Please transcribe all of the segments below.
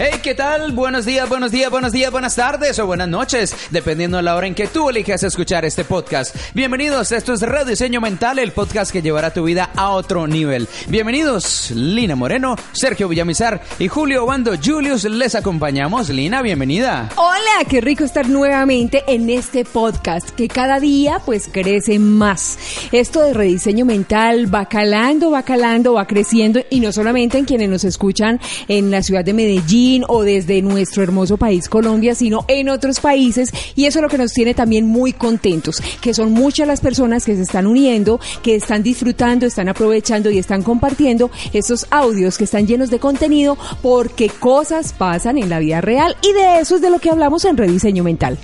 Hey, ¿qué tal? Buenos días, buenos días, buenos días, buenas tardes o buenas noches, dependiendo de la hora en que tú elijas escuchar este podcast. Bienvenidos, esto es Rediseño Mental, el podcast que llevará tu vida a otro nivel. Bienvenidos, Lina Moreno, Sergio Villamizar y Julio Bando Julius, les acompañamos. Lina, bienvenida. Hola, qué rico estar nuevamente en este podcast que cada día pues crece más. Esto de rediseño mental va calando, va calando, va creciendo y no solamente en quienes nos escuchan en la ciudad de Medellín, o desde nuestro hermoso país Colombia, sino en otros países y eso es lo que nos tiene también muy contentos, que son muchas las personas que se están uniendo, que están disfrutando, están aprovechando y están compartiendo estos audios que están llenos de contenido porque cosas pasan en la vida real y de eso es de lo que hablamos en Rediseño Mental.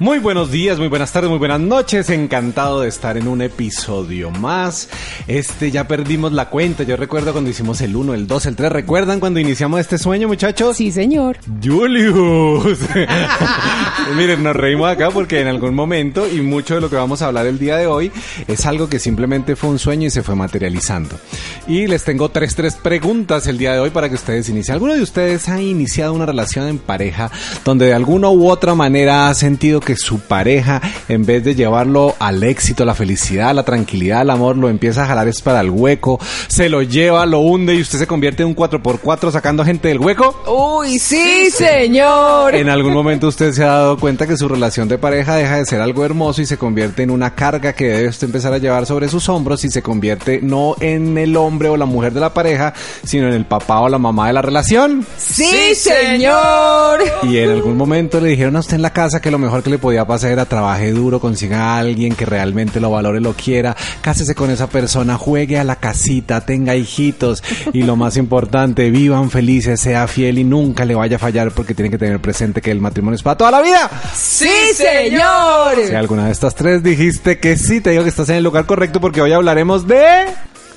Muy buenos días, muy buenas tardes, muy buenas noches. Encantado de estar en un episodio más. Este ya perdimos la cuenta. Yo recuerdo cuando hicimos el 1, el 2, el 3. ¿Recuerdan cuando iniciamos este sueño, muchachos? Sí, señor. Julius. Miren, nos reímos acá porque en algún momento y mucho de lo que vamos a hablar el día de hoy es algo que simplemente fue un sueño y se fue materializando. Y les tengo tres, tres preguntas el día de hoy para que ustedes inicien. ¿Alguno de ustedes ha iniciado una relación en pareja donde de alguna u otra manera ha sentido que que su pareja, en vez de llevarlo al éxito, a la felicidad, a la tranquilidad, al amor, lo empieza a jalar es para el hueco, se lo lleva, lo hunde y usted se convierte en un 4x4 sacando gente del hueco? Uy, sí, señor. En algún momento usted se ha dado cuenta que su relación de pareja deja de ser algo hermoso y se convierte en una carga que debe usted empezar a llevar sobre sus hombros y se convierte no en el hombre o la mujer de la pareja, sino en el papá o la mamá de la relación. Sí, señor. Y en algún momento le dijeron a usted en la casa que lo mejor que le podía pasar era trabaje duro, consiga a alguien que realmente lo valore, lo quiera, cásese con esa persona, juegue a la casita, tenga hijitos y lo más importante, vivan felices, sea fiel y nunca le vaya a fallar porque tiene que tener presente que el matrimonio es para toda la vida. Sí, señor. Si alguna de estas tres dijiste que sí, te digo que estás en el lugar correcto porque hoy hablaremos de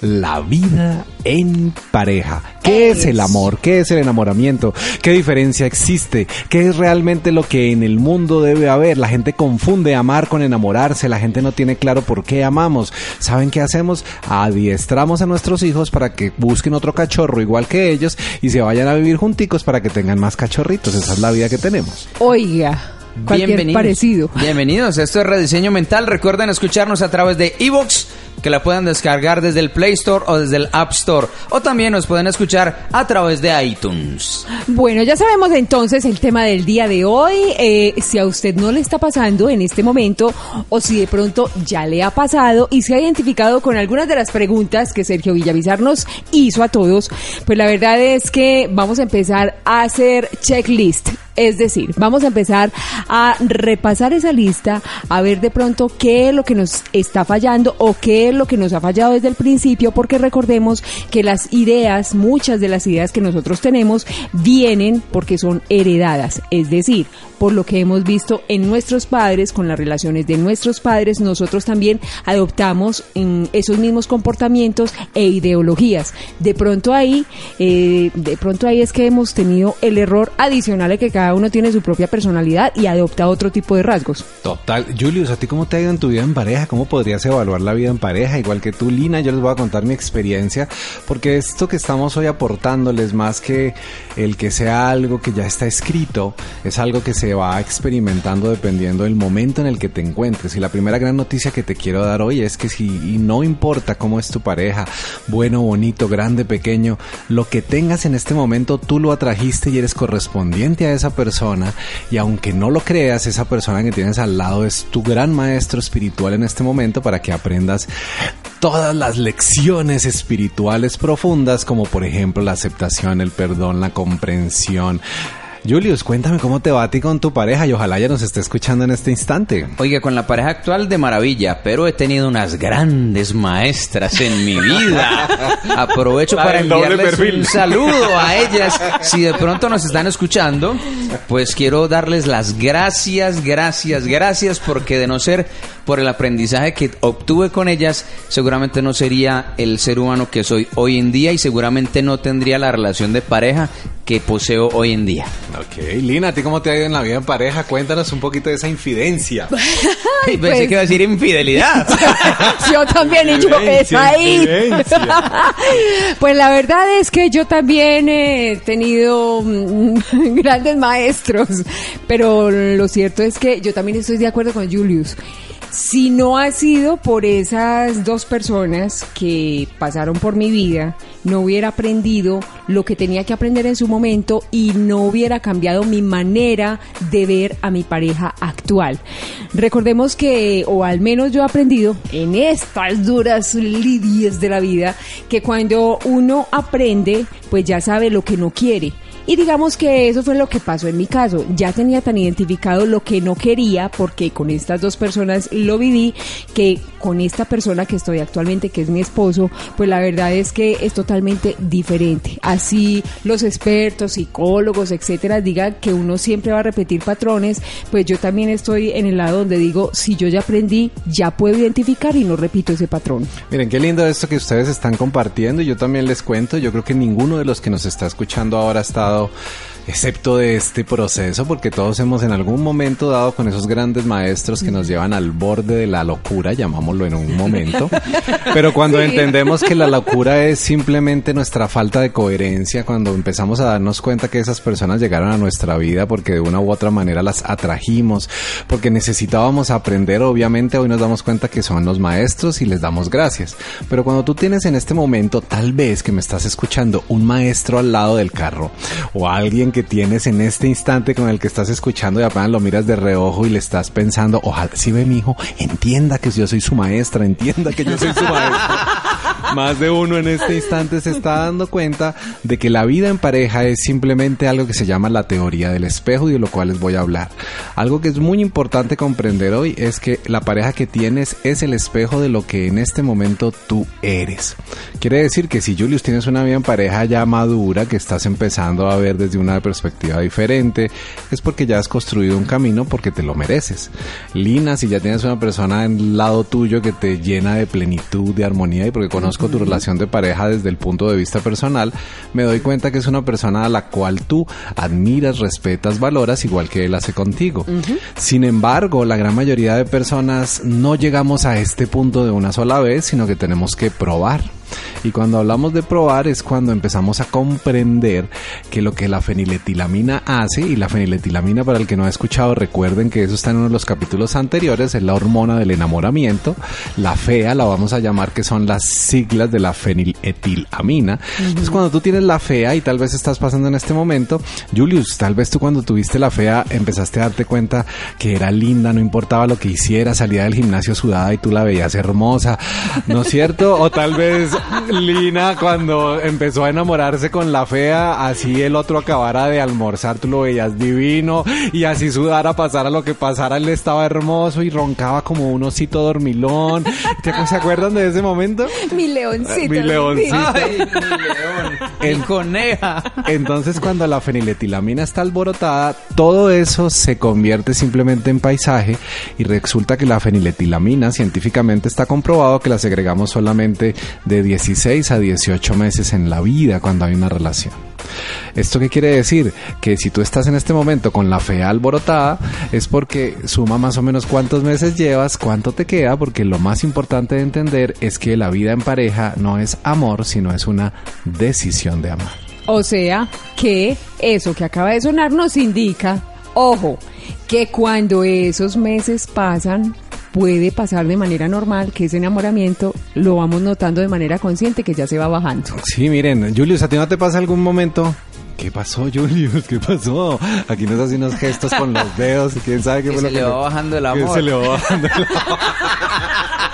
la vida en pareja. ¿Qué es el amor? ¿Qué es el enamoramiento? ¿Qué diferencia existe? ¿Qué es realmente lo que en el mundo debe haber? La gente confunde amar con enamorarse, la gente no tiene claro por qué amamos. ¿Saben qué hacemos? Adiestramos a nuestros hijos para que busquen otro cachorro igual que ellos y se vayan a vivir junticos para que tengan más cachorritos. Esa es la vida que tenemos. Oiga. Bienvenidos. parecido. Bienvenidos, esto es Rediseño Mental. Recuerden escucharnos a través de Evox que la puedan descargar desde el Play Store o desde el App Store. O también nos pueden escuchar a través de iTunes. Bueno, ya sabemos entonces el tema del día de hoy. Eh, si a usted no le está pasando en este momento o si de pronto ya le ha pasado y se ha identificado con algunas de las preguntas que Sergio Villavizar nos hizo a todos, pues la verdad es que vamos a empezar a hacer checklist es decir, vamos a empezar a repasar esa lista, a ver de pronto qué es lo que nos está fallando o qué es lo que nos ha fallado desde el principio, porque recordemos que las ideas, muchas de las ideas que nosotros tenemos, vienen porque son heredadas. Es decir, por lo que hemos visto en nuestros padres, con las relaciones de nuestros padres, nosotros también adoptamos esos mismos comportamientos e ideologías. De pronto ahí, eh, de pronto ahí es que hemos tenido el error adicional de que cada uno tiene su propia personalidad y adopta otro tipo de rasgos. Total. Julius, ¿a ti cómo te ha ido en tu vida en pareja? ¿Cómo podrías evaluar la vida en pareja? Igual que tú, Lina, yo les voy a contar mi experiencia, porque esto que estamos hoy aportándoles, más que el que sea algo que ya está escrito, es algo que se va experimentando dependiendo del momento en el que te encuentres. Y la primera gran noticia que te quiero dar hoy es que si no importa cómo es tu pareja, bueno, bonito, grande, pequeño, lo que tengas en este momento tú lo atrajiste y eres correspondiente a esa persona y aunque no lo creas, esa persona que tienes al lado es tu gran maestro espiritual en este momento para que aprendas todas las lecciones espirituales profundas como por ejemplo la aceptación, el perdón, la comprensión, Julius, cuéntame cómo te va a ti con tu pareja y ojalá ya nos esté escuchando en este instante. Oiga, con la pareja actual de maravilla, pero he tenido unas grandes maestras en mi vida. Aprovecho La para enviarles un saludo a ellas. Si de pronto nos están escuchando, pues quiero darles las gracias, gracias, gracias, porque de no ser por el aprendizaje que obtuve con ellas, seguramente no sería el ser humano que soy hoy en día y seguramente no tendría la relación de pareja que poseo hoy en día. Ok, Lina, ¿a ti cómo te ha ido en la vida en pareja? Cuéntanos un poquito de esa infidencia. Ay, Pensé pues, que iba a decir infidelidad. yo también y yo es ahí. Pues la verdad es que yo también he tenido mm, grandes maestros, pero lo cierto es que yo también estoy de acuerdo con Julius. Si no ha sido por esas dos personas que pasaron por mi vida, no hubiera aprendido lo que tenía que aprender en su momento y no hubiera cambiado mi manera de ver a mi pareja actual. Recordemos que, o al menos yo he aprendido en estas duras lidias de la vida, que cuando uno aprende, pues ya sabe lo que no quiere. Y digamos que eso fue lo que pasó en mi caso. Ya tenía tan identificado lo que no quería, porque con estas dos personas lo viví, que con esta persona que estoy actualmente, que es mi esposo, pues la verdad es que es totalmente diferente. Así los expertos, psicólogos, etcétera, digan que uno siempre va a repetir patrones, pues yo también estoy en el lado donde digo, si yo ya aprendí, ya puedo identificar y no repito ese patrón. Miren, qué lindo esto que ustedes están compartiendo. Yo también les cuento, yo creo que ninguno de los que nos está escuchando ahora ha estado So. Excepto de este proceso, porque todos hemos en algún momento dado con esos grandes maestros que nos llevan al borde de la locura, llamámoslo en un momento. Pero cuando entendemos que la locura es simplemente nuestra falta de coherencia, cuando empezamos a darnos cuenta que esas personas llegaron a nuestra vida porque de una u otra manera las atrajimos, porque necesitábamos aprender, obviamente hoy nos damos cuenta que son los maestros y les damos gracias. Pero cuando tú tienes en este momento, tal vez que me estás escuchando, un maestro al lado del carro o alguien que tienes en este instante con el que estás escuchando y apenas lo miras de reojo y le estás pensando, ojalá si ve mi hijo, entienda que yo soy su maestra, entienda que yo soy su maestra. Más de uno en este instante se está dando cuenta de que la vida en pareja es simplemente algo que se llama la teoría del espejo y de lo cual les voy a hablar. Algo que es muy importante comprender hoy es que la pareja que tienes es el espejo de lo que en este momento tú eres. Quiere decir que si Julius tienes una vida en pareja ya madura, que estás empezando a ver desde una perspectiva diferente, es porque ya has construido un camino porque te lo mereces. Lina, si ya tienes una persona en lado tuyo que te llena de plenitud, de armonía y porque conozco tu relación de pareja desde el punto de vista personal, me doy cuenta que es una persona a la cual tú admiras, respetas, valoras igual que él hace contigo. Sin embargo, la gran mayoría de personas no llegamos a este punto de una sola vez, sino que tenemos que probar. Y cuando hablamos de probar es cuando empezamos a comprender que lo que la feniletilamina hace, y la feniletilamina para el que no ha escuchado, recuerden que eso está en uno de los capítulos anteriores, es la hormona del enamoramiento, la fea la vamos a llamar que son las siglas de la feniletilamina. Entonces cuando tú tienes la fea y tal vez estás pasando en este momento, Julius, tal vez tú cuando tuviste la fea empezaste a darte cuenta que era linda, no importaba lo que hiciera, salía del gimnasio sudada y tú la veías hermosa, ¿no es cierto? O tal vez Lina cuando empezó a enamorarse con la fea, así el otro acabara de almorzar, tú lo veías divino y así sudara, pasara lo que pasara, él estaba hermoso y roncaba como un osito dormilón. ¿Te- ¿Se acuerdan de ese momento? Mi leoncito. Mi leoncito. Ay, mi león, mi coneja. Entonces cuando la feniletilamina está alborotada, todo eso se convierte simplemente en paisaje y resulta que la feniletilamina científicamente está comprobado que la segregamos solamente de 16 a 18 meses en la vida cuando hay una relación. ¿Esto qué quiere decir? Que si tú estás en este momento con la fea alborotada es porque suma más o menos cuántos meses llevas, cuánto te queda, porque lo más importante de entender es que la vida en pareja no es amor, sino es una decisión de amar. O sea, que eso que acaba de sonar nos indica, ojo, que cuando esos meses pasan, puede pasar de manera normal, que ese enamoramiento lo vamos notando de manera consciente que ya se va bajando. Sí, miren, Julius, ¿a ti no te pasa algún momento? ¿Qué pasó, Julius? ¿Qué pasó? Aquí nos hace unos gestos con los dedos y quién sabe qué Que fue se lo le va bajando el que amor. se le va bajando el amor.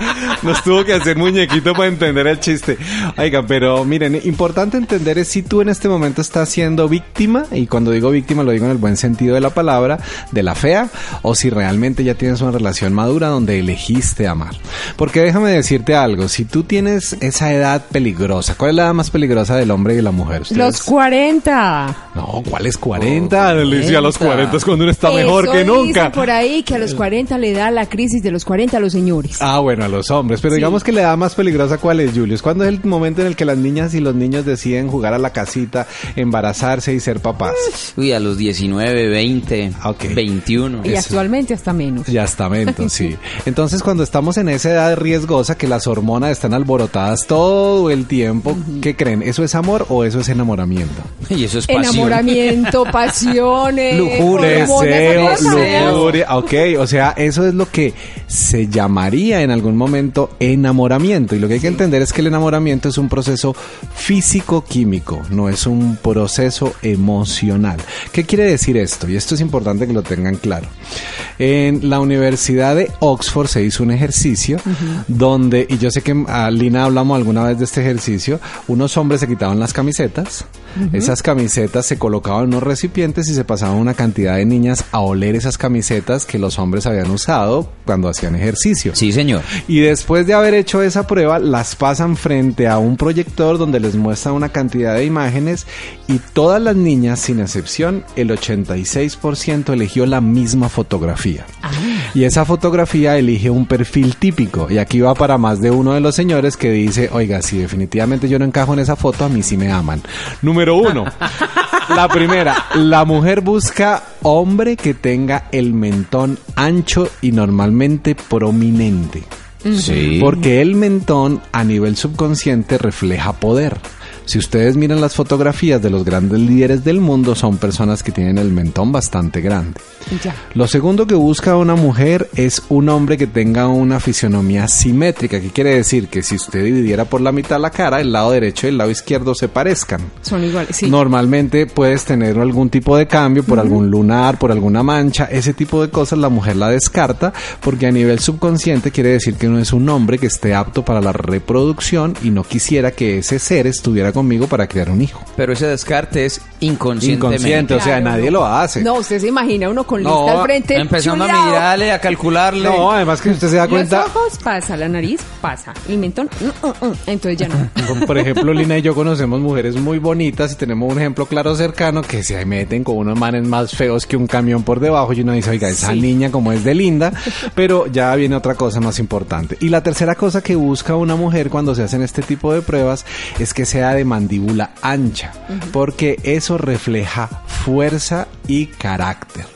Nos tuvo que hacer muñequito para entender el chiste. Oigan, pero miren, importante entender es si tú en este momento estás siendo víctima, y cuando digo víctima lo digo en el buen sentido de la palabra, de la fea, o si realmente ya tienes una relación madura donde elegiste amar. Porque déjame decirte algo, si tú tienes esa edad peligrosa, ¿cuál es la edad más peligrosa del hombre y de la mujer? ¿Ustedes? Los 40. No, ¿cuál es 40? Le decía, a los 40 es cuando uno está mejor que dicen nunca. por ahí que a los 40 le da la crisis de los 40 a los señores. Ah, bueno, a los hombres. Pero Sí. digamos que la edad más peligrosa, ¿cuál es, Julius? ¿Cuándo es el momento en el que las niñas y los niños deciden jugar a la casita, embarazarse y ser papás? Uy, a los 19, 20, Ok. 21. Y actualmente hasta menos. Ya está, mento, sí. Entonces, cuando estamos en esa edad riesgosa, que las hormonas están alborotadas todo el tiempo, ¿qué creen? ¿Eso es amor o eso es enamoramiento? Y eso es pasión. Enamoramiento, pasiones, Lujuria, Deseo, lujuria, ok, o sea, eso es lo que se llamaría en algún momento enamoramiento. Y lo que hay que entender es que el enamoramiento es un proceso físico-químico, no es un proceso emocional. ¿Qué quiere decir esto? Y esto es importante que lo tengan claro. En la Universidad de Oxford se hizo un ejercicio donde, y yo sé que a Lina hablamos alguna vez de este ejercicio, unos hombres se quitaban las camisetas, esas camisetas se colocaban en unos recipientes y se pasaban una cantidad de niñas a oler esas camisetas que los hombres habían usado cuando hacían ejercicio. Sí, señor. Y después de haber hecho esa prueba, las pasan frente a un proyector donde les muestra una cantidad de imágenes y todas las niñas, sin excepción, el 86% eligió la misma fotografía. Y esa fotografía elige un perfil típico. Y aquí va para más de uno de los señores que dice, oiga, si definitivamente yo no encajo en esa foto, a mí sí me aman. Número uno. La primera, la mujer busca hombre que tenga el mentón ancho y normalmente prominente. Sí. Porque el mentón a nivel subconsciente refleja poder. Si ustedes miran las fotografías de los grandes líderes del mundo, son personas que tienen el mentón bastante grande. Ya. Lo segundo que busca una mujer es un hombre que tenga una fisionomía simétrica. ¿Qué quiere decir? Que si usted dividiera por la mitad la cara, el lado derecho y el lado izquierdo se parezcan. Son iguales, sí. Normalmente puedes tener algún tipo de cambio por algún lunar, por alguna mancha, ese tipo de cosas la mujer la descarta porque a nivel subconsciente quiere decir que no es un hombre que esté apto para la reproducción y no quisiera que ese ser estuviera conmigo para crear un hijo. Pero ese descarte es inconscientemente. Inconsciente, o sea, Claro, nadie lo hace. No, usted se imagina uno con No, lista al frente. Empezando a mirarle, a calcularle. No, además que usted se da cuenta, Los ojos pasa, la nariz pasa, el mentón, mm, mm, mm, entonces ya no. Por ejemplo, Lina y yo conocemos mujeres muy bonitas y tenemos un ejemplo claro cercano que se meten con unos manes más feos que un camión por debajo y uno dice, oiga, esa Sí. niña como es de linda, pero ya viene otra cosa más importante. Y la tercera cosa que busca una mujer cuando se hacen este tipo de pruebas es que sea de mandíbula ancha, porque eso refleja fuerza y carácter.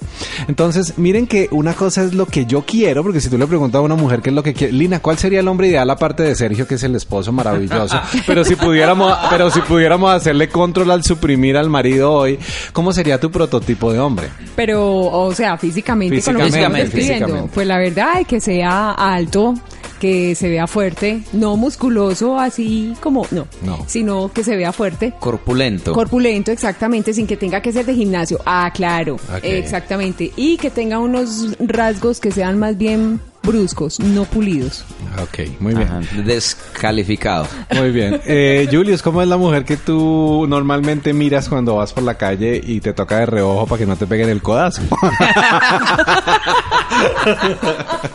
Entonces, miren que una cosa es lo que yo quiero, porque si tú le preguntas a una mujer qué es lo que quiere, Lina, ¿cuál sería el hombre ideal aparte de Sergio, que es el esposo maravilloso? Pero si pudiéramos, pero si pudiéramos hacerle control al suprimir al marido hoy, ¿cómo sería tu prototipo de hombre? Pero, o sea, físicamente, con lo que Físicamente, físicamente. pues la verdad es que sea alto, que se vea fuerte, no musculoso así como, no, No. sino que se vea fuerte. Corpulento. Corpulento, exactamente, sin que tenga que ser de gimnasio. Ah, claro, Ok. exactamente. Y que tenga unos rasgos que sean más bien bruscos, no pulidos. Ok, muy bien. Ajá, descalificado. Muy bien. Eh, Julius, ¿cómo es la mujer que tú normalmente miras cuando vas por la calle y te toca de reojo para que no te peguen el codazo?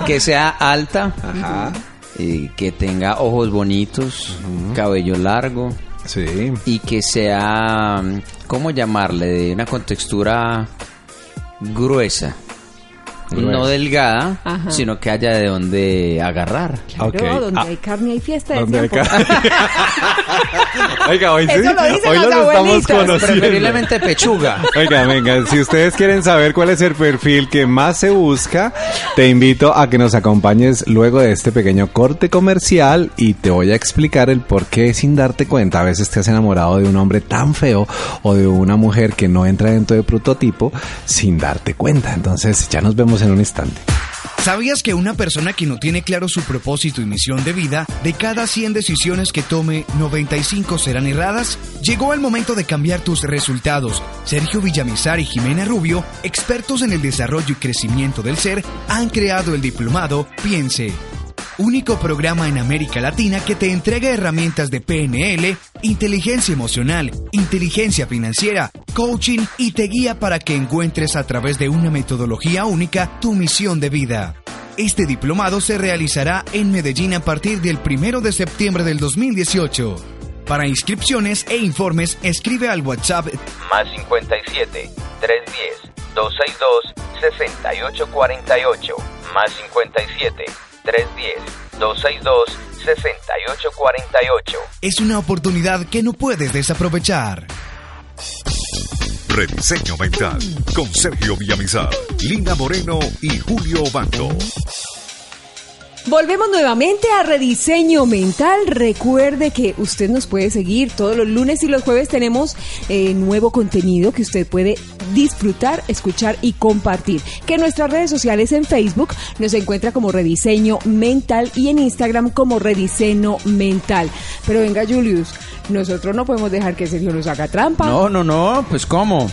Que sea alta, Ajá. y que tenga ojos bonitos, cabello largo Sí. y que sea, ¿cómo llamarle? De una contextura gruesa. Gruesa. No delgada, Ajá. sino que haya de donde agarrar. Claro, donde Ah. hay carne hay fiesta. ¿Dónde decían hay por- Oiga, hoy sí, Eso lo dicen hoy los los estamos conociendo. Preferiblemente pechuga. Oiga, venga, si ustedes quieren saber cuál es el perfil que más se busca, te invito a que nos acompañes luego de este pequeño corte comercial y te voy a explicar el por qué sin darte cuenta a veces te has enamorado de un hombre tan feo o de una mujer que no entra dentro de prototipo sin darte cuenta. Entonces, ya nos vemos en un instante. ¿Sabías que una persona que no tiene claro su propósito y misión de vida, de cada 100 decisiones que tome, 95 serán erradas? Llegó el momento de cambiar tus resultados. Sergio Villamizar y Jimena Rubio, expertos en el desarrollo y crecimiento del ser, han creado el diplomado Piense. Único programa en América Latina que te entrega herramientas de PNL, inteligencia emocional, inteligencia financiera, coaching y te guía para que encuentres a través de una metodología única tu misión de vida. Este diplomado se realizará en Medellín a partir del 1 de septiembre del 2018. Para inscripciones e informes, escribe al WhatsApp más 57 310 262 6848 más 57 310 262 6848. Es una oportunidad que no puedes desaprovechar. Rediseño Mental con Sergio Villamizar, Lina Moreno y Julio Bando. Volvemos nuevamente a Rediseño Mental. Recuerde que usted nos puede seguir todos los lunes y los jueves tenemos eh, nuevo contenido que usted puede disfrutar, escuchar y compartir. Que en nuestras redes sociales en Facebook nos encuentra como Rediseño Mental y en Instagram como Rediseño Mental. Pero venga Julius, nosotros no podemos dejar que Sergio nos haga trampa. No, no, no, pues ¿cómo?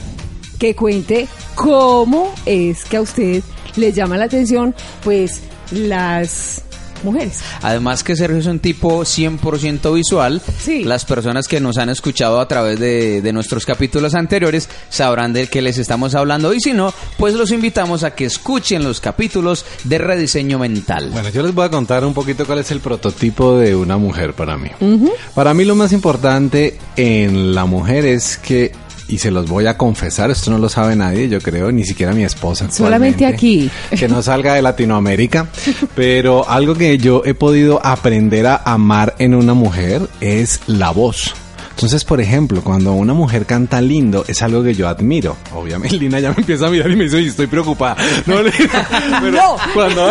Que cuente cómo es que a usted le llama la atención, pues las mujeres. Además que Sergio es un tipo 100% visual. Sí. Las personas que nos han escuchado a través de, de nuestros capítulos anteriores sabrán del que les estamos hablando y si no, pues los invitamos a que escuchen los capítulos de rediseño mental. Bueno, yo les voy a contar un poquito cuál es el prototipo de una mujer para mí. Para mí lo más importante en la mujer es que, y se los voy a confesar, esto no lo sabe nadie, yo creo, ni siquiera mi esposa. Solamente aquí. Que no salga de Latinoamérica, pero algo que yo he podido aprender a amar en una mujer es la voz. Entonces, por ejemplo, cuando una mujer canta lindo, es algo que yo admiro. Obviamente, Lina ya me empieza a mirar y me dice, "Oye, estoy preocupada. No, Lina, pero No. cuando,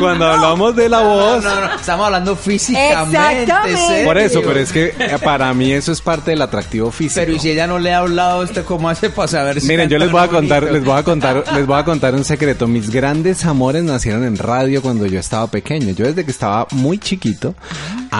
cuando hablamos de la voz... No, no, estamos hablando físicamente. Exactamente. Por eso, pero es que eh, para mí eso es parte del atractivo físico. Pero y si ella no le ha hablado, ¿usted cómo hace para saber si Miren, yo les voy a bonito? contar, les voy a contar, les voy a contar un secreto. Mis grandes amores nacieron en radio cuando yo estaba pequeño. Yo desde que estaba muy chiquito,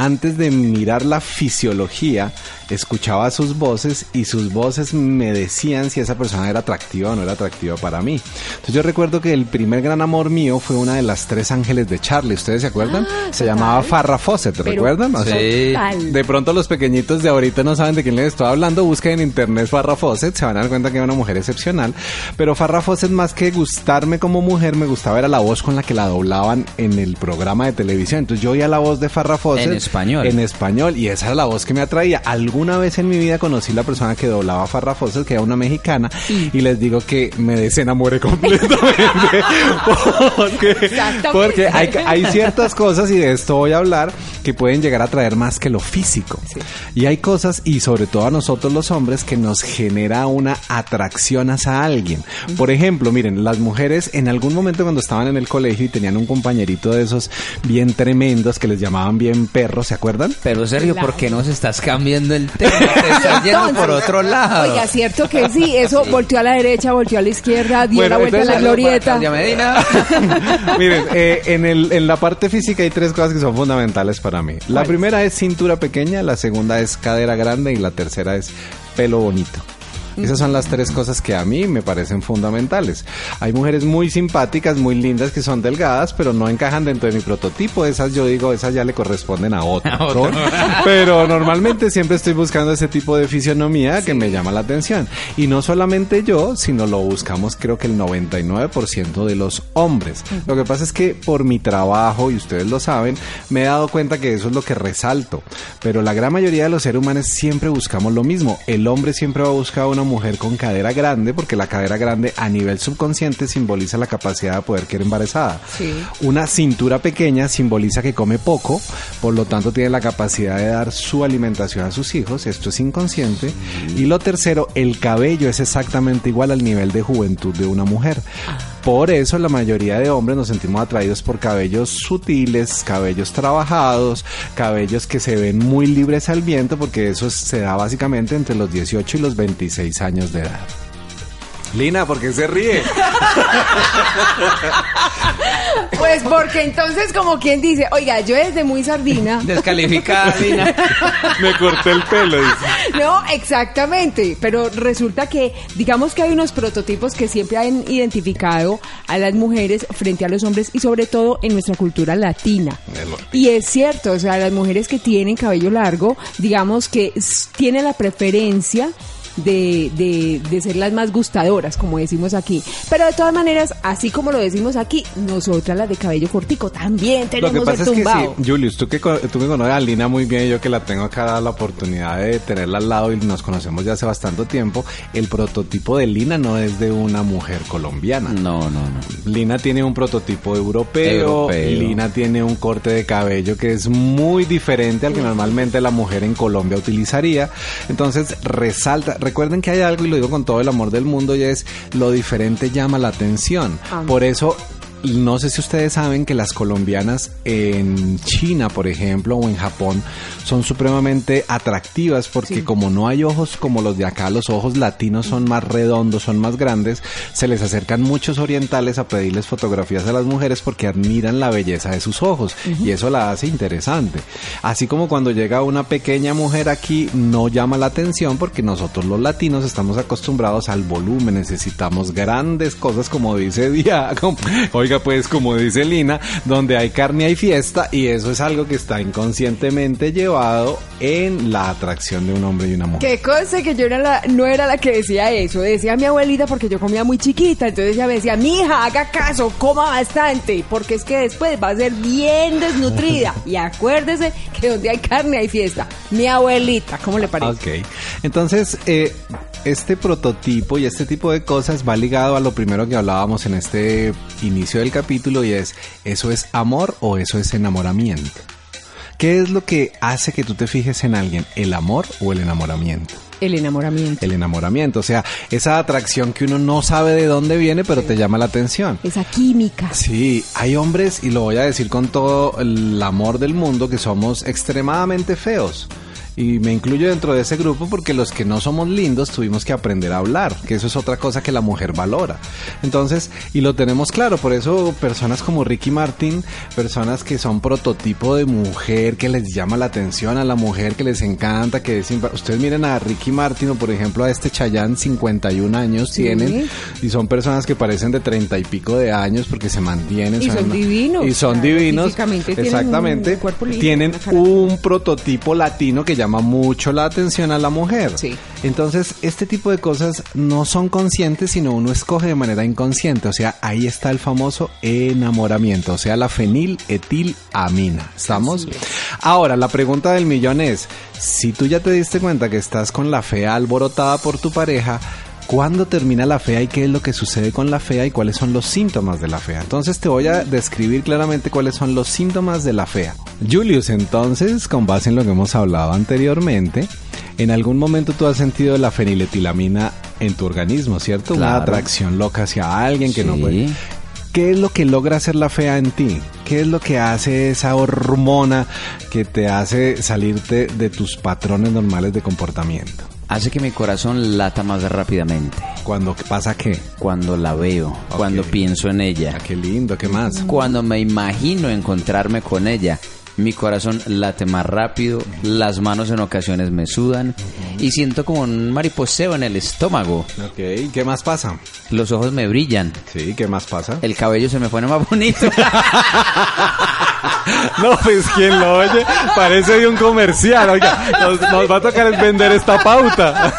antes de mirar la fisiología, escuchaba sus voces y sus voces me decían si esa persona era atractiva o no era atractiva para mí. Entonces yo recuerdo que el primer gran amor mío fue una de las tres ángeles de Charlie. ¿Ustedes se acuerdan? Ah, se total. llamaba Farrah Fawcett, ¿recuerdan? O sea, Sí. Total. de pronto los pequeñitos de ahorita no saben de quién les estoy hablando, busquen en internet Farrah Fawcett, se van a dar cuenta que era una mujer excepcional. Pero Farrah Fawcett más que gustarme como mujer, me gustaba era la voz con la que la doblaban en el programa de televisión. Entonces yo oía la voz de Farrah Fawcett En español. En español y esa era la voz que me atraía. Alguna vez en mi vida conocí la persona que doblaba a Farrah Fawcett, que era una mexicana, y les digo que me desenamoré completamente. porque Exactamente. porque hay, hay ciertas cosas, y de esto voy a hablar, que pueden llegar a traer más que lo físico. Sí. Y hay cosas, y sobre todo a nosotros los hombres, que nos genera una atracción hacia alguien. Por ejemplo, miren, las mujeres en algún momento cuando estaban en el colegio y tenían un compañerito de esos bien tremendos que les llamaban bien perros, ¿se acuerdan? Pero Sergio, Claro. ¿por qué nos estás cambiando el tema? Te estás yendo por otro lado. Oiga, cierto que sí, eso volteó a la derecha, volteó a la izquierda, dio Bueno, la vuelta a la glorieta. Medina. Miren, eh, en, el, en la parte física hay tres cosas que son fundamentales para mí. La primera es cintura pequeña, la segunda es cadera grande y la tercera es pelo bonito. Esas son las tres cosas que a mí me parecen fundamentales. Hay mujeres muy simpáticas, muy lindas, que son delgadas, pero no encajan dentro de mi prototipo. Esas yo digo, esas ya le corresponden a otro. A otro. pero normalmente siempre estoy buscando ese tipo de fisionomía que me llama la atención. Y no solamente yo, sino lo buscamos creo que el 99% de los hombres. Lo que pasa es que por mi trabajo, y ustedes lo saben, me he dado cuenta que eso es lo que resalto. Pero la gran mayoría de los seres humanos siempre buscamos lo mismo. El hombre siempre va a buscar una mujer con cadera grande, porque la cadera grande a nivel subconsciente simboliza la capacidad de poder quedar embarazada. Sí. Una cintura pequeña simboliza que come poco, por lo tanto tiene la capacidad de dar su alimentación a sus hijos, esto es inconsciente. Y lo tercero, el cabello es exactamente igual al nivel de juventud de una mujer. Por eso la mayoría de hombres nos sentimos atraídos por cabellos sutiles, cabellos trabajados, cabellos que se ven muy libres al viento, porque eso se da básicamente entre los 18 y los 26 años de edad. Lina, ¿por qué se ríe? Pues porque entonces como quien dice, oiga, yo desde muy sardina. Descalificada, Lina. Me corté el pelo. dice. No, exactamente, pero resulta que digamos que hay unos prototipos que siempre han identificado a las mujeres frente a los hombres y sobre todo en nuestra cultura latina. Y es cierto, o sea, las mujeres que tienen cabello largo, digamos que tienen la preferencia de, de, de ser las más gustadoras, como decimos aquí. Pero de todas maneras, así como lo decimos aquí, nosotras las de cabello cortico también Lo tenemos que pasa el es que tumbado. sí, Julius, tú que, tú que conoces a Lina muy bien yo que la tengo acá dado la oportunidad de tenerla al lado y nos conocemos ya hace bastante tiempo, el prototipo de Lina no es de una mujer colombiana. No, no, no. Lina tiene un prototipo europeo, Europeo. Lina tiene un corte de cabello que es muy diferente al que normalmente la mujer en Colombia utilizaría. Entonces resalta, recuerden que hay algo y lo digo con todo el amor del mundo y es lo diferente llama la atención. Por eso no sé si ustedes saben que las colombianas en China, por ejemplo, o en Japón, son supremamente atractivas porque como no hay ojos como los de acá, los ojos latinos son más redondos, son más grandes, se les acercan muchos orientales a pedirles fotografías a las mujeres porque admiran la belleza de sus ojos. Y eso la hace interesante. Así como cuando llega una pequeña mujer aquí no llama la atención porque nosotros los latinos estamos acostumbrados al volumen, necesitamos grandes cosas como dice como- oiga pues como dice Lina, donde hay carne hay fiesta y eso es algo que está inconscientemente llevado en la atracción de un hombre y una mujer. Qué cosa que yo era la- no era la que decía eso, decía mi abuelita porque yo comía muy chiquita, entonces ella me decía, mi hija, haga caso, coma bastante, porque es que después va a ser bien desnutrida. Y acuérdese que donde hay carne hay fiesta. Mi abuelita, ¿cómo le parece? Ok, entonces eh, este prototipo y este tipo de cosas va ligado a lo primero que hablábamos en este inicio del capítulo y es, ¿eso es amor o eso es enamoramiento? ¿Qué es lo que hace que tú te fijes en alguien, el amor o el enamoramiento? El enamoramiento. El enamoramiento, o sea, esa atracción que uno no sabe de dónde viene, pero te llama la atención. Esa química. Sí, hay hombres, y lo voy a decir con todo el amor del mundo, que somos extremadamente feos. Y me incluyo dentro de ese grupo porque los que no somos lindos tuvimos que aprender a hablar, que eso es otra cosa que la mujer valora. Entonces, y lo tenemos claro, por eso personas como Ricky Martin, personas que son prototipo de mujer, que les llama la atención a la mujer, que les encanta, que es ustedes miren a Ricky Martin o por ejemplo a este Chayanne, 51 años Sí. tienen, y son personas que parecen de 30 y pico de años porque se mantienen. Y son divinos, Y son claro, divinos. físicamente tienen Exactamente. un cuerpo tienen un prototipo latino que llama mucho la atención a la mujer. Sí. Entonces, este tipo de cosas no son conscientes, sino uno escoge de manera inconsciente. O sea, ahí está el famoso enamoramiento, o sea, la feniletilamina. ¿Estamos? Ahora, la pregunta del millón es, si tú ya te diste cuenta que estás con la fea alborotada por tu pareja, ¿Cuándo termina la fea y qué es lo que sucede con la fea y cuáles son los síntomas de la fea? Entonces te voy a describir claramente cuáles son los síntomas de la fea. Julius, entonces, con base en lo que hemos hablado anteriormente, en algún momento tú has sentido la feniletilamina en tu organismo, ¿cierto? Una Claro. atracción loca hacia alguien que no puede. ¿Qué es lo que logra hacer la fea en ti? ¿Qué es lo que hace esa hormona que te hace salirte de tus patrones normales de comportamiento? Hace que mi corazón lata más rápidamente. Cuando pasa qué? Cuando la veo, cuando pienso en ella, Ah, qué lindo, ¿qué más? cuando me imagino encontrarme con ella. Mi corazón late más rápido, las manos en ocasiones me sudan y siento como un mariposeo en el estómago. Ok, ¿qué más pasa? Los ojos me brillan, Sí, ¿qué más pasa? el cabello se me pone más bonito. No, pues quien lo oye parece de un comercial. Oiga, nos, nos va a tocar vender esta pauta.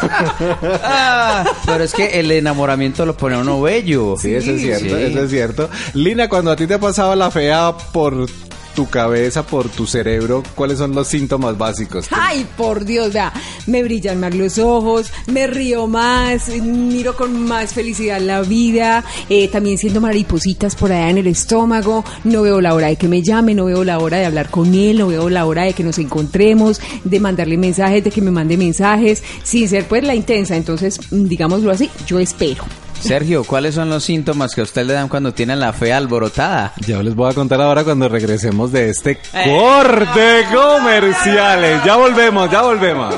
Ah, pero es que el enamoramiento lo pone a uno bello. Sí, eso es cierto, Sí. eso es cierto. Lina, cuando a ti te ha pasado la fea por tu cabeza, por tu cerebro, ¿cuáles son los síntomas básicos? Ay, por Dios, vea, me brillan más los ojos, me río más, miro con más felicidad la vida, eh, también siento maripositas por allá en el estómago, no veo la hora de que me llame, no veo la hora de hablar con él, no veo la hora de que nos encontremos, de mandarle mensajes, de que me mande mensajes, sin ser pues la intensa, entonces, mm, digámoslo así, yo espero. Sergio, ¿cuáles son los síntomas que a usted le dan cuando tiene la fe alborotada? Ya les voy a contar ahora cuando regresemos de este corte comerciales. Ya volvemos, ya volvemos.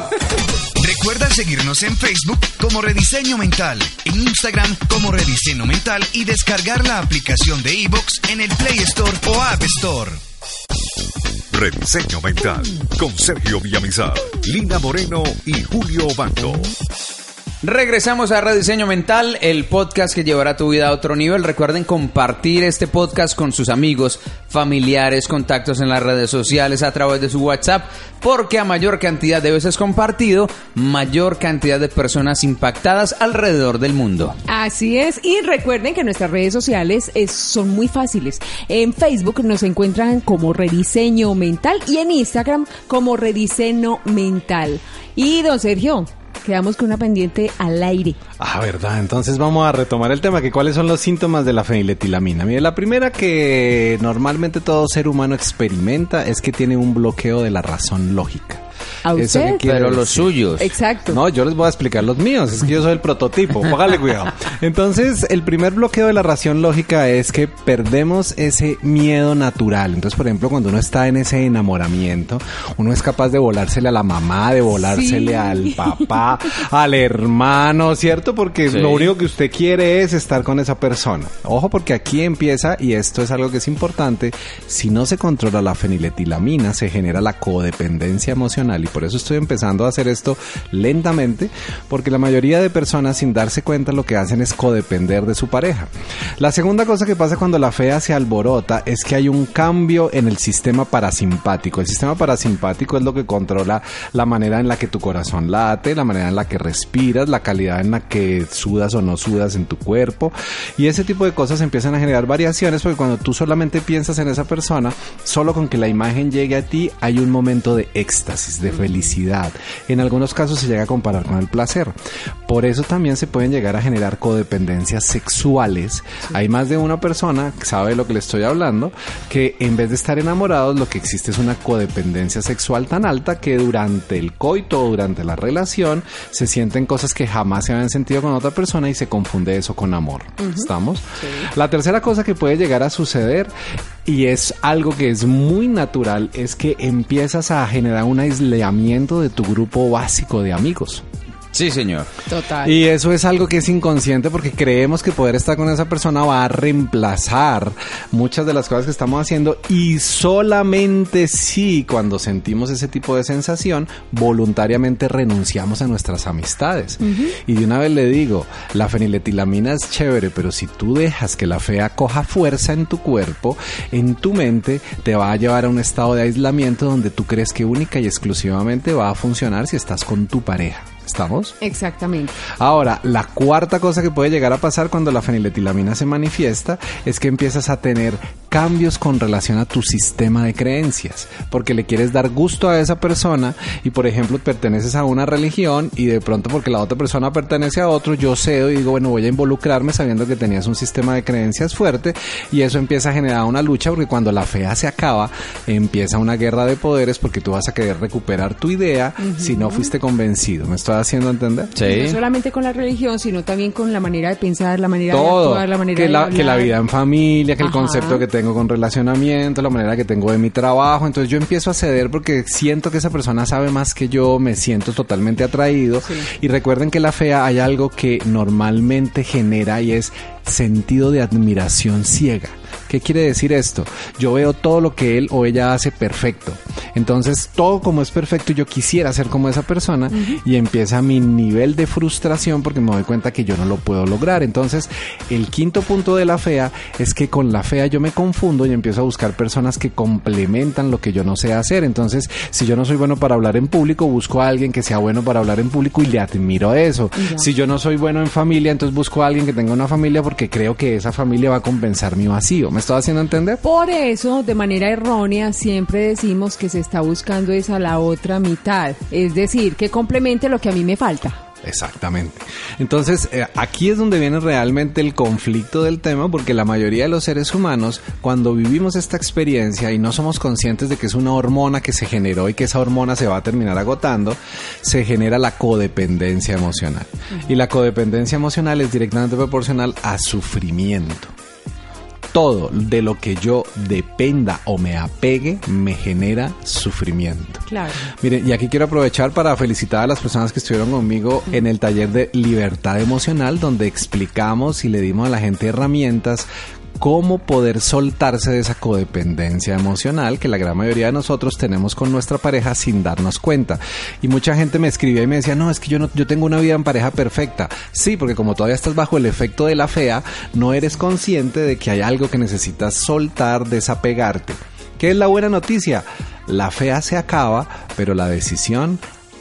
Recuerda seguirnos en Facebook como Rediseño Mental, en Instagram como Rediseño Mental y descargar la aplicación de iVoox en el Play Store o App Store. Rediseño Mental con Sergio Villamizar, Lina Moreno y Julio Bando. Regresamos a Rediseño Mental, el podcast que llevará tu vida a otro nivel. Recuerden compartir este podcast con sus amigos, familiares, contactos en las redes sociales, a través de su WhatsApp, porque a mayor cantidad de veces compartido, mayor cantidad de personas impactadas alrededor del mundo. Así es, y recuerden que nuestras redes sociales es- son muy fáciles. En Facebook nos encuentran como Rediseño Mental y en Instagram como Rediseño Mental. Y don Sergio, quedamos con una pendiente al aire. Ah, verdad. Entonces vamos a retomar el tema, que cuáles son los síntomas de la feniletilamina. Mire, la primera que normalmente todo ser humano experimenta es que tiene un bloqueo de la razón lógica. ¿A ¿Eso usted? Pero los suyos. Exacto. No, yo les voy a explicar los míos, es que yo soy el prototipo, póngale cuidado. Entonces, el primer bloqueo de la ración lógica es que perdemos ese miedo natural. Entonces, por ejemplo, cuando uno está en ese enamoramiento, uno es capaz de volársele a la mamá, de volársele Sí. al papá, al hermano, ¿cierto? Porque Sí. lo único que usted quiere es estar con esa persona. Ojo, porque aquí empieza, y esto es algo que es importante, si no se controla la feniletilamina, se genera la codependencia emocional y por eso estoy empezando a hacer esto lentamente, porque la mayoría de personas sin darse cuenta lo que hacen es codepender de su pareja. La segunda cosa que pasa cuando la fea se alborota es que hay un cambio en el sistema parasimpático. El sistema parasimpático es lo que controla la manera en la que tu corazón late, la manera en la que respiras, la calidad en la que sudas o no sudas en tu cuerpo y ese tipo de cosas empiezan a generar variaciones porque cuando tú solamente piensas en esa persona, solo con que la imagen llegue a ti hay un momento de éxtasis, de felicidad. En algunos casos se llega a comparar con el placer. Por eso también se pueden llegar a generar codependencias sexuales. Hay más de una persona, que sabe de lo que le estoy hablando, que en vez de estar enamorados lo que existe es una codependencia sexual tan alta que durante el coito o durante la relación se sienten cosas que jamás se habían sentido con otra persona y se confunde eso con amor. ¿Estamos? La tercera cosa que puede llegar a suceder y es algo que es muy natural es que empiezas a generar un aislamiento de tu grupo básico de amigos. Sí, señor. Total. Y eso es algo que es inconsciente porque creemos que poder estar con esa persona va a reemplazar muchas de las cosas que estamos haciendo y solamente si cuando sentimos ese tipo de sensación voluntariamente renunciamos a nuestras amistades. Y de una vez le digo, la feniletilamina es chévere, pero si tú dejas que la fea coja fuerza en tu cuerpo, en tu mente te va a llevar a un estado de aislamiento donde tú crees que única y exclusivamente va a funcionar si estás con tu pareja. ¿Estamos? Exactamente. Ahora, la cuarta cosa que puede llegar a pasar cuando la feniletilamina se manifiesta es que empiezas a tener cambios con relación a tu sistema de creencias, porque le quieres dar gusto a esa persona y por ejemplo perteneces a una religión y de pronto porque la otra persona pertenece a otro, yo cedo y digo, bueno, voy a involucrarme sabiendo que tenías un sistema de creencias fuerte y eso empieza a generar una lucha porque cuando la fea se acaba, empieza una guerra de poderes porque tú vas a querer recuperar tu idea si no fuiste convencido. ¿Me estoy haciendo entender? No solamente con la religión, sino también con la manera de pensar, la manera de todo. actuar, la manera que, de la, que la vida en familia, que el concepto que tengo con relacionamiento, la manera que tengo de mi trabajo. Entonces yo empiezo a ceder porque siento que esa persona sabe más que yo, me siento totalmente atraído. Sí. Y recuerden que la fea hay algo que normalmente genera y es sentido de admiración ciega. ¿Qué quiere decir esto? Yo veo todo lo que él o ella hace perfecto. Entonces, todo como es perfecto, yo quisiera ser como esa persona y empieza mi nivel de frustración porque me doy cuenta que yo no lo puedo lograr. Entonces, el quinto punto de la fea es que con la fea yo me confundo y empiezo a buscar personas que complementan lo que yo no sé hacer. Entonces, si yo no soy bueno para hablar en público, busco a alguien que sea bueno para hablar en público y le admiro eso. Ya. Si yo no soy bueno en familia, entonces busco a alguien que tenga una familia porque creo que esa familia va a compensar mi vacío. ¿Me estoy haciendo entender? Por eso, de manera errónea, siempre decimos que se está buscando esa la otra mitad. Es decir, que complemente lo que a mí me falta. Exactamente. Entonces, eh, aquí es donde viene realmente el conflicto del tema, porque la mayoría de los seres humanos, cuando vivimos esta experiencia y no somos conscientes de que es una hormona que se generó y que esa hormona se va a terminar agotando, se genera la codependencia emocional. Y la codependencia emocional es directamente proporcional a sufrimiento. Todo de lo que yo dependa o me apegue me genera sufrimiento. Claro. Miren, y aquí quiero aprovechar para felicitar a las personas que estuvieron conmigo en el taller de libertad emocional, donde explicamos y le dimos a la gente herramientas cómo poder soltarse de esa codependencia emocional que la gran mayoría de nosotros tenemos con nuestra pareja sin darnos cuenta. Y mucha gente me escribía y me decía, no, es que yo, no, yo tengo una vida en pareja perfecta. Sí, porque como todavía estás bajo el efecto de la fea, no eres consciente de que hay algo que necesitas soltar, desapegarte. ¿Qué es la buena noticia? La fea se acaba, pero la decisión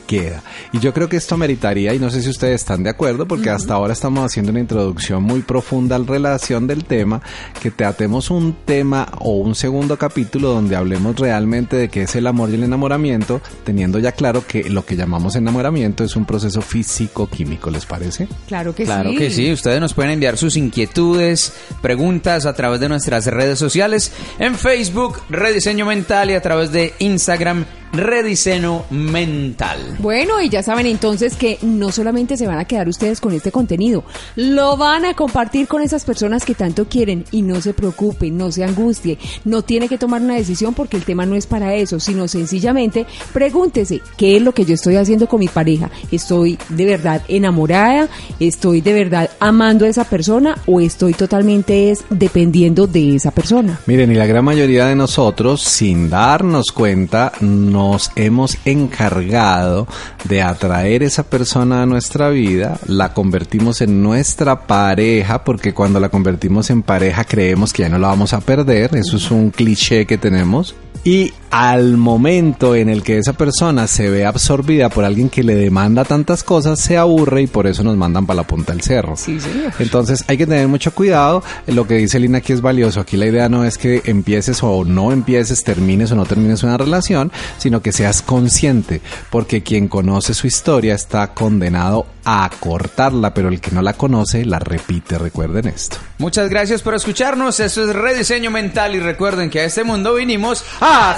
queda. Y yo creo que esto meritaría, y no sé si ustedes están de acuerdo, porque hasta ahora estamos haciendo una introducción muy profunda en relación del tema, que tratemos un tema o un segundo capítulo donde hablemos realmente de qué es el amor y el enamoramiento, teniendo ya claro que lo que llamamos enamoramiento es un proceso físico-químico, ¿les parece? Claro que Claro sí. que sí, ustedes nos pueden enviar sus inquietudes, preguntas a través de nuestras redes sociales, en Facebook, Rediseño Mental y a través de Instagram, Rediseño Mental. Bueno, y ya saben entonces que no solamente se van a quedar ustedes con este contenido, lo van a compartir con esas personas que tanto quieren y no se preocupen, no se angustie, no tiene que tomar una decisión porque el tema no es para eso, sino sencillamente pregúntese, ¿qué es lo que yo estoy haciendo con mi pareja? ¿Estoy de verdad enamorada? ¿Estoy de verdad amando a esa persona o estoy totalmente es dependiendo de esa persona? Miren, y la gran mayoría de nosotros, sin darnos cuenta, nos hemos encargado de atraer esa persona a nuestra vida, la convertimos en nuestra pareja, porque cuando la convertimos en pareja creemos que ya no la vamos a perder, eso es un cliché que tenemos. Y al momento en el que esa persona se ve absorbida por alguien que le demanda tantas cosas, se aburre y por eso nos mandan para la punta del cerro. Sí, señor. Entonces hay que tener mucho cuidado. Lo que dice Lina aquí es valioso. Aquí la idea no es que empieces o no empieces, termines o no termines una relación, sino que seas consciente. Porque quien conoce su historia está condenado a cortarla, pero el que no la conoce la repite. Recuerden esto. Muchas gracias por escucharnos, esto es Rediseño Mental y recuerden que a este mundo vinimos a